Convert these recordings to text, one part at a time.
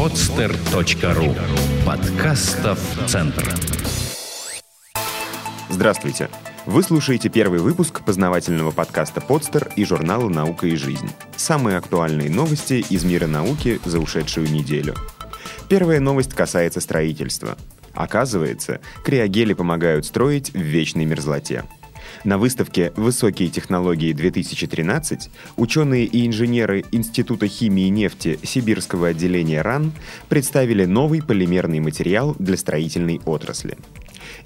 podster.ru Подкастов Центр Здравствуйте! Вы слушаете первый выпуск познавательного подкаста «Подстер» и журнала «Наука и жизнь». Самые актуальные новости из мира науки за ушедшую неделю. Первая новость касается строительства. Оказывается, криогели помогают строить в вечной мерзлоте – на выставке «Высокие технологии-2013» ученые и инженеры Института химии и нефти Сибирского отделения РАН представили новый полимерный материал для строительной отрасли.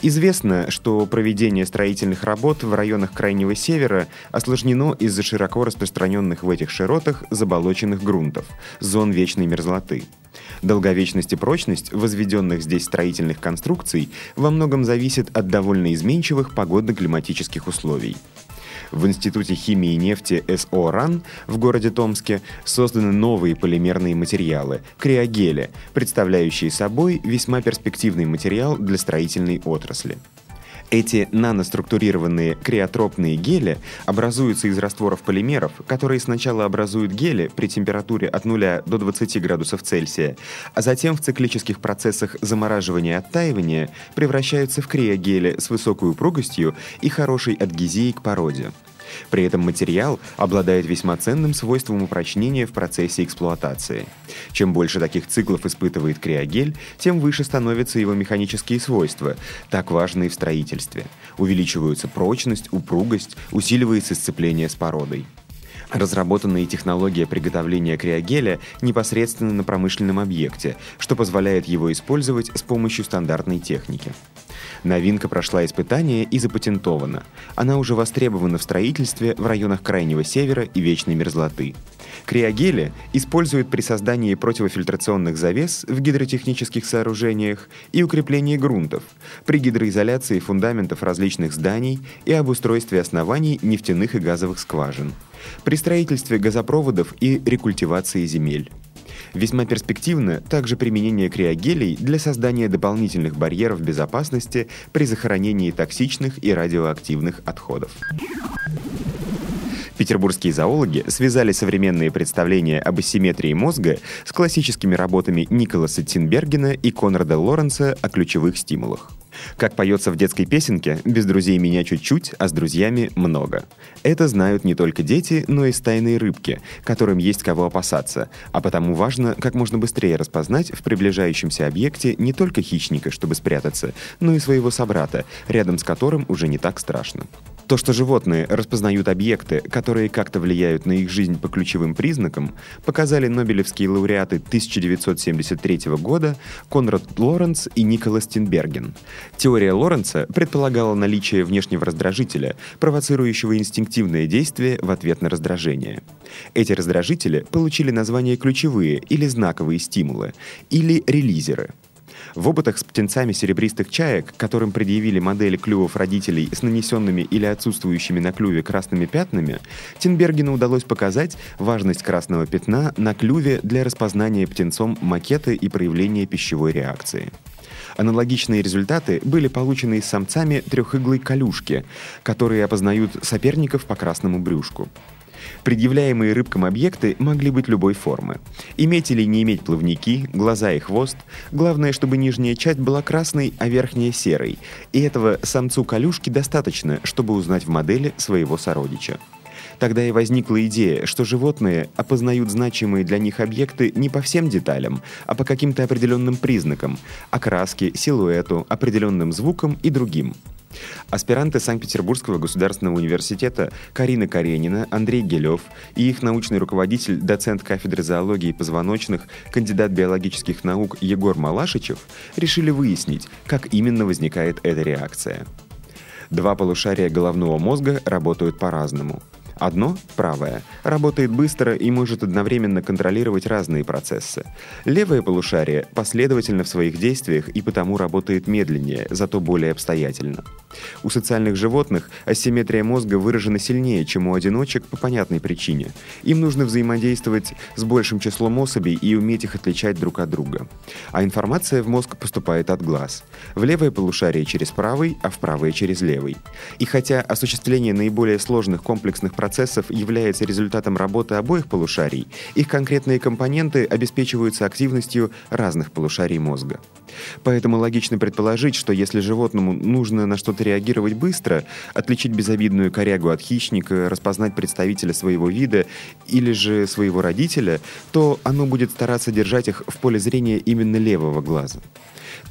Известно, что проведение строительных работ в районах Крайнего Севера осложнено из-за широко распространенных в этих широтах заболоченных грунтов, зон вечной мерзлоты. Долговечность и прочность возведенных здесь строительных конструкций во многом зависит от довольно изменчивых погодно-климатических условий. В Институте химии и нефти СО РАН в городе Томске созданы новые полимерные материалы – криогели, представляющие собой весьма перспективный материал для строительной отрасли. Эти наноструктурированные криотропные гели образуются из растворов полимеров, которые сначала образуют гели при температуре от 0 до 20 градусов Цельсия, а затем в циклических процессах замораживания и оттаивания превращаются в криогели с высокой упругостью и хорошей адгезией к породе. При этом материал обладает весьма ценным свойством упрочнения в процессе эксплуатации. Чем больше таких циклов испытывает криогель, тем выше становятся его механические свойства, так важные в строительстве. Увеличиваются прочность, упругость, усиливается сцепление с породой. Разработанная технология приготовления криогеля непосредственно на промышленном объекте, что позволяет его использовать с помощью стандартной техники. Новинка прошла испытание и запатентована. Она уже востребована в строительстве в районах Крайнего Севера и Вечной Мерзлоты. Криогели используют при создании противофильтрационных завес в гидротехнических сооружениях и укреплении грунтов, при гидроизоляции фундаментов различных зданий и обустройстве оснований нефтяных и газовых скважин, при строительстве газопроводов и рекультивации земель. Весьма перспективно также применение криогелей для создания дополнительных барьеров безопасности при захоронении токсичных и радиоактивных отходов. Петербургские зоологи связали современные представления об асимметрии мозга с классическими работами Николаса Тинбергена и Конрада Лоренса о ключевых стимулах. Как поется в детской песенке, без друзей меня чуть-чуть, а с друзьями много. Это знают не только дети, но и стайные рыбки, которым есть кого опасаться, а потому важно как можно быстрее распознать в приближающемся объекте не только хищника, чтобы спрятаться, но и своего собрата, рядом с которым уже не так страшно. То, что животные распознают объекты, которые как-то влияют на их жизнь по ключевым признакам, показали нобелевские лауреаты 1973 года Конрад Лоренц и Николас Тинберген. Теория Лоренца предполагала наличие внешнего раздражителя, провоцирующего инстинктивное действие в ответ на раздражение. Эти раздражители получили название ключевые или знаковые стимулы, или релизеры – в опытах с птенцами серебристых чаек, которым предъявили модели клювов родителей с нанесенными или отсутствующими на клюве красными пятнами, Тинбергену удалось показать важность красного пятна на клюве для распознания птенцом макета и проявления пищевой реакции. Аналогичные результаты были получены с самцами трехиглой колюшки, которые опознают соперников по красному брюшку. Предъявляемые рыбкам объекты могли быть любой формы. Иметь или не иметь плавники, глаза и хвост. Главное, чтобы нижняя часть была красной, а верхняя серой. И этого самцу колюшки достаточно, чтобы узнать в модели своего сородича. Тогда и возникла идея, что животные опознают значимые для них объекты не по всем деталям, а по каким-то определенным признакам – окраске, силуэту, определенным звукам и другим – Аспиранты Санкт-Петербургского государственного университета Карина Каренина, Андрей Гелев и их научный руководитель, доцент кафедры зоологии позвоночных, кандидат биологических наук Егор Малашичев решили выяснить, как именно возникает эта реакция. Два полушария головного мозга работают по-разному – Одно, правое, работает быстро и может одновременно контролировать разные процессы. Левое полушарие последовательно в своих действиях и потому работает медленнее, зато более обстоятельно. У социальных животных асимметрия мозга выражена сильнее, чем у одиночек по понятной причине. Им нужно взаимодействовать с большим числом особей и уметь их отличать друг от друга. А информация в мозг поступает от глаз. В левое полушарие через правый, а в правое через левый. И хотя осуществление наиболее сложных комплексных процессов процессов является результатом работы обоих полушарий, их конкретные компоненты обеспечиваются активностью разных полушарий мозга. Поэтому логично предположить, что если животному нужно на что-то реагировать быстро, отличить безобидную корягу от хищника, распознать представителя своего вида или же своего родителя, то оно будет стараться держать их в поле зрения именно левого глаза.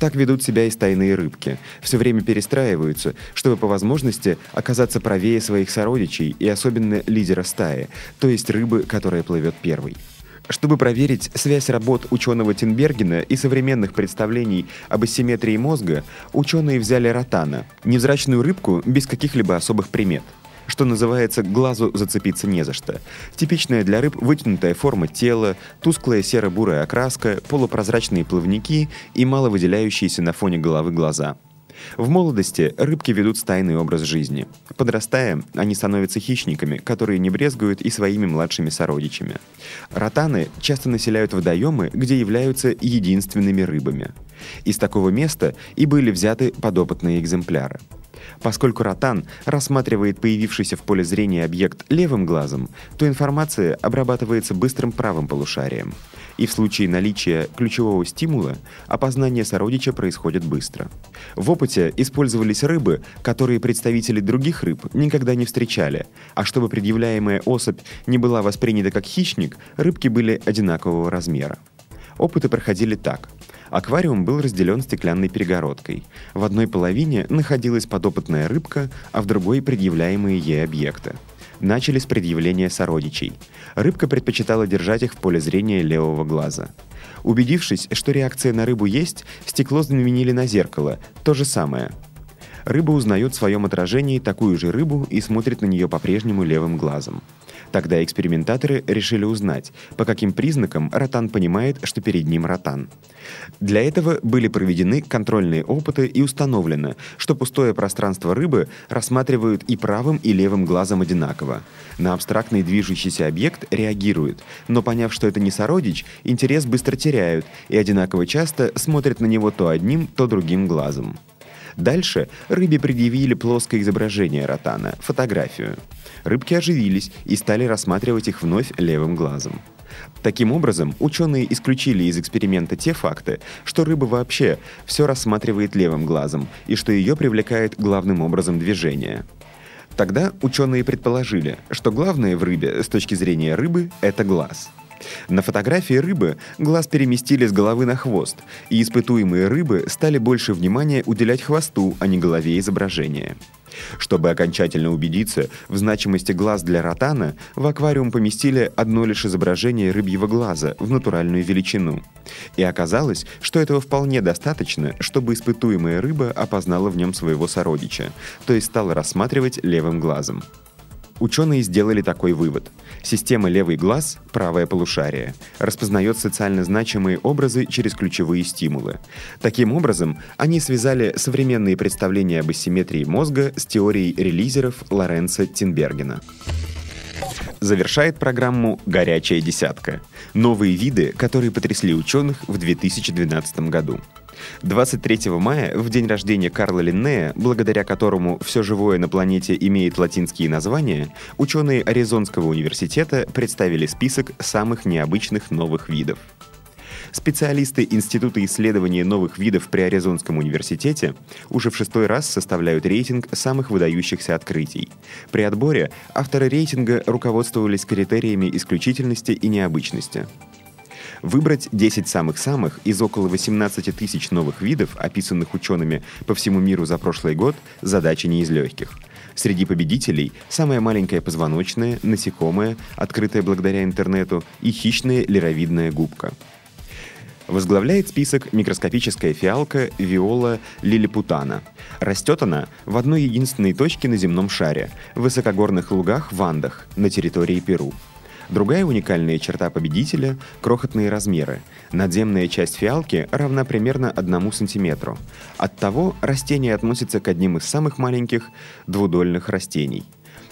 Так ведут себя и стайные рыбки. Все время перестраиваются, чтобы по возможности оказаться правее своих сородичей и особенно лидера стаи, то есть рыбы, которая плывет первой. Чтобы проверить связь работ ученого Тинбергена и современных представлений об асимметрии мозга, ученые взяли ротана, невзрачную рыбку без каких-либо особых примет – что называется, глазу зацепиться не за что. Типичная для рыб вытянутая форма тела, тусклая серо-бурая окраска, полупрозрачные плавники и мало выделяющиеся на фоне головы глаза. В молодости рыбки ведут стайный образ жизни. Подрастая, они становятся хищниками, которые не брезгуют и своими младшими сородичами. Ротаны часто населяют водоемы, где являются единственными рыбами. Из такого места и были взяты подопытные экземпляры. Поскольку ротан рассматривает появившийся в поле зрения объект левым глазом, то информация обрабатывается быстрым правым полушарием. И в случае наличия ключевого стимула опознание сородича происходит быстро. В опыте использовались рыбы, которые представители других рыб никогда не встречали, а чтобы предъявляемая особь не была воспринята как хищник, рыбки были одинакового размера. Опыты проходили так – Аквариум был разделен стеклянной перегородкой. В одной половине находилась подопытная рыбка, а в другой предъявляемые ей объекты. Начали с предъявления сородичей. Рыбка предпочитала держать их в поле зрения левого глаза. Убедившись, что реакция на рыбу есть, стекло заменили на зеркало. То же самое. Рыба узнает в своем отражении такую же рыбу и смотрит на нее по-прежнему левым глазом. Тогда экспериментаторы решили узнать, по каким признакам ротан понимает, что перед ним ротан. Для этого были проведены контрольные опыты и установлено, что пустое пространство рыбы рассматривают и правым, и левым глазом одинаково. На абстрактный движущийся объект реагируют, но поняв, что это не сородич, интерес быстро теряют и одинаково часто смотрят на него то одним, то другим глазом. Дальше рыбе предъявили плоское изображение ротана, фотографию. Рыбки оживились и стали рассматривать их вновь левым глазом. Таким образом, ученые исключили из эксперимента те факты, что рыба вообще все рассматривает левым глазом и что ее привлекает главным образом движение. Тогда ученые предположили, что главное в рыбе с точки зрения рыбы – это глаз – на фотографии рыбы глаз переместили с головы на хвост, и испытуемые рыбы стали больше внимания уделять хвосту, а не голове изображения. Чтобы окончательно убедиться в значимости глаз для ротана, в аквариум поместили одно лишь изображение рыбьего глаза в натуральную величину. И оказалось, что этого вполне достаточно, чтобы испытуемая рыба опознала в нем своего сородича, то есть стала рассматривать левым глазом. Ученые сделали такой вывод. Система левый глаз, правое полушарие, распознает социально значимые образы через ключевые стимулы. Таким образом, они связали современные представления об асимметрии мозга с теорией релизеров Лоренца Тинбергена. Завершает программу «Горячая десятка». Новые виды, которые потрясли ученых в 2012 году. 23 мая, в день рождения Карла Линнея, благодаря которому все живое на планете имеет латинские названия, ученые Аризонского университета представили список самых необычных новых видов. Специалисты Института исследования новых видов при Аризонском университете уже в шестой раз составляют рейтинг самых выдающихся открытий. При отборе авторы рейтинга руководствовались критериями исключительности и необычности. Выбрать 10 самых-самых из около 18 тысяч новых видов, описанных учеными по всему миру за прошлый год, задача не из легких. Среди победителей самая маленькая позвоночная, насекомая, открытая благодаря интернету, и хищная лировидная губка. Возглавляет список микроскопическая фиалка виола лилипутана. Растет она в одной единственной точке на земном шаре – в высокогорных лугах в Андах на территории Перу. Другая уникальная черта победителя – крохотные размеры. Надземная часть фиалки равна примерно 1 сантиметру. Оттого растение относится к одним из самых маленьких двудольных растений.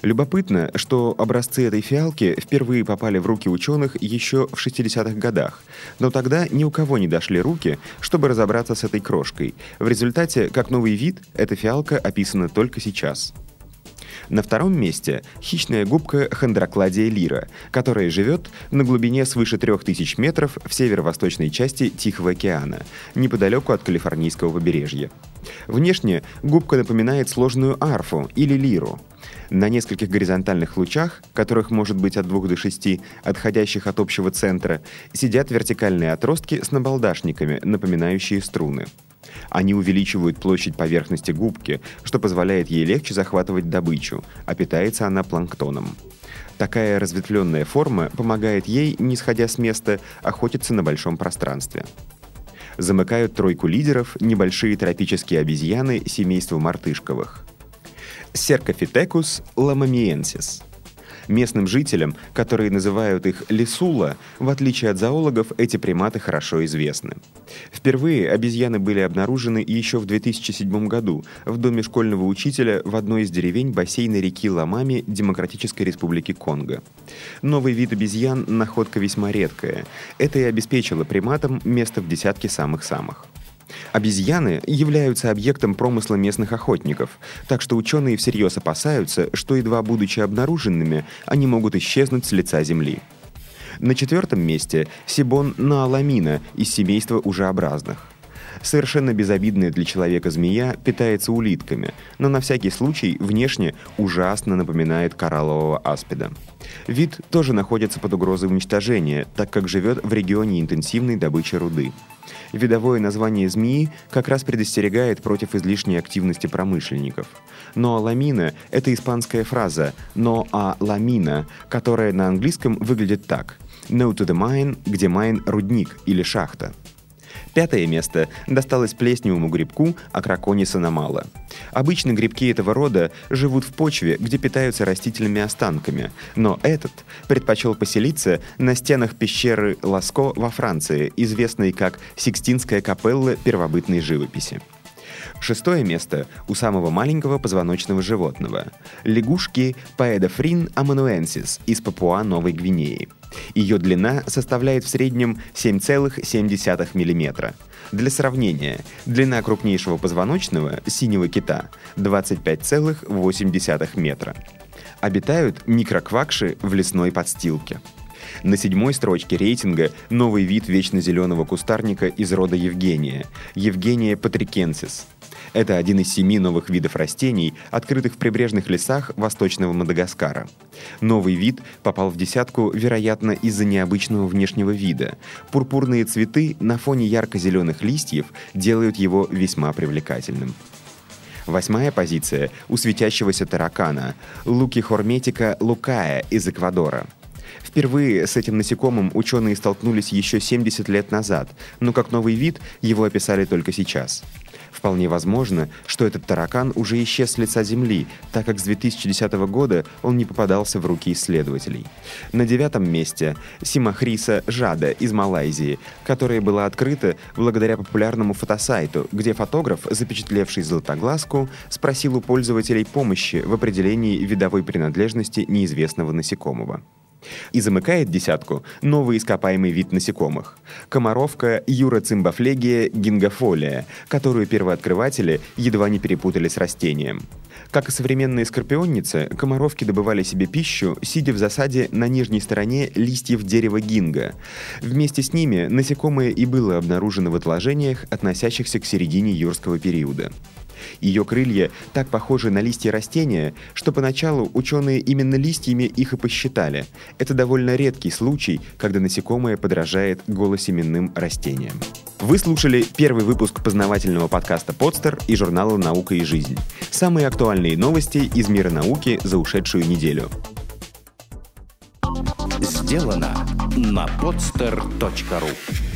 Любопытно, что образцы этой фиалки впервые попали в руки ученых еще в 60-х годах, но тогда ни у кого не дошли руки, чтобы разобраться с этой крошкой. В результате, как новый вид, эта фиалка описана только сейчас – На втором месте хищная губка Хондрокладия лира, которая живет на глубине свыше 3000 метров в северо-восточной части Тихого океана, неподалеку от калифорнийского побережья. Внешне губка напоминает сложную арфу или лиру. На нескольких горизонтальных лучах, которых может быть от 2 до 6, отходящих от общего центра, сидят вертикальные отростки с набалдашниками, напоминающие струны. Они увеличивают площадь поверхности губки, что позволяет ей легче захватывать добычу, а питается она планктоном. Такая разветвленная форма помогает ей, не сходя с места, охотиться на большом пространстве. Замыкают тройку лидеров небольшие тропические обезьяны семейства мартышковых. Серкофитекус ламамиенсис – Местным жителям, которые называют их лисула, в отличие от зоологов, эти приматы хорошо известны. Впервые обезьяны были обнаружены еще в 2007 году в доме школьного учителя в одной из деревень бассейна реки Ламами Демократической Республики Конго. Новый вид обезьян – находка весьма редкая. Это и обеспечило приматам место в десятке самых-самых. Обезьяны являются объектом промысла местных охотников, так что ученые всерьез опасаются, что едва будучи обнаруженными, они могут исчезнуть с лица Земли. На четвертом месте Сибон нааламина из семейства ужеобразных. Совершенно безобидная для человека змея питается улитками, но на всякий случай внешне ужасно напоминает кораллового аспида. Вид тоже находится под угрозой уничтожения, так как живет в регионе интенсивной добычи руды. Видовое название змеи как раз предостерегает против излишней активности промышленников. Но ламина – это испанская фраза «но а ламина», которая на английском выглядит так «no to the mine», где mine – рудник или шахта. Пятое место досталось плесневому грибку Акракониса намала. Обычно грибки этого рода живут в почве, где питаются растительными останками, но этот предпочел поселиться на стенах пещеры Ласко во Франции, известной как Сикстинская капелла первобытной живописи. Шестое место у самого маленького позвоночного животного – лягушки Paedophrin amanuensis из Папуа-Новой Гвинеи – ее длина составляет в среднем 7,7 мм. Для сравнения, длина крупнейшего позвоночного синего кита 25,8 метра. Обитают микроквакши в лесной подстилке. На седьмой строчке рейтинга новый вид вечно зеленого кустарника из рода Евгения – Евгения патрикенсис – это один из семи новых видов растений, открытых в прибрежных лесах восточного Мадагаскара. Новый вид попал в десятку, вероятно, из-за необычного внешнего вида. Пурпурные цветы на фоне ярко-зеленых листьев делают его весьма привлекательным. Восьмая позиция у светящегося таракана – Луки хорметика лукая из Эквадора – Впервые с этим насекомым ученые столкнулись еще 70 лет назад, но как новый вид его описали только сейчас. Вполне возможно, что этот таракан уже исчез с лица Земли, так как с 2010 года он не попадался в руки исследователей. На девятом месте Симахриса Жада из Малайзии, которая была открыта благодаря популярному фотосайту, где фотограф, запечатлевший золотоглазку, спросил у пользователей помощи в определении видовой принадлежности неизвестного насекомого. И замыкает десятку новый ископаемый вид насекомых – комаровка Юроцимбофлегия гингофолия, которую первооткрыватели едва не перепутали с растением. Как и современные скорпионницы, комаровки добывали себе пищу, сидя в засаде на нижней стороне листьев дерева гинга. Вместе с ними насекомое и было обнаружено в отложениях, относящихся к середине юрского периода. Ее крылья так похожи на листья растения, что поначалу ученые именно листьями их и посчитали. Это довольно редкий случай, когда насекомое подражает голосеменным растениям. Вы слушали первый выпуск познавательного подкаста «Подстер» и журнала «Наука и жизнь». Самые актуальные новости из мира науки за ушедшую неделю. Сделано на podster.ru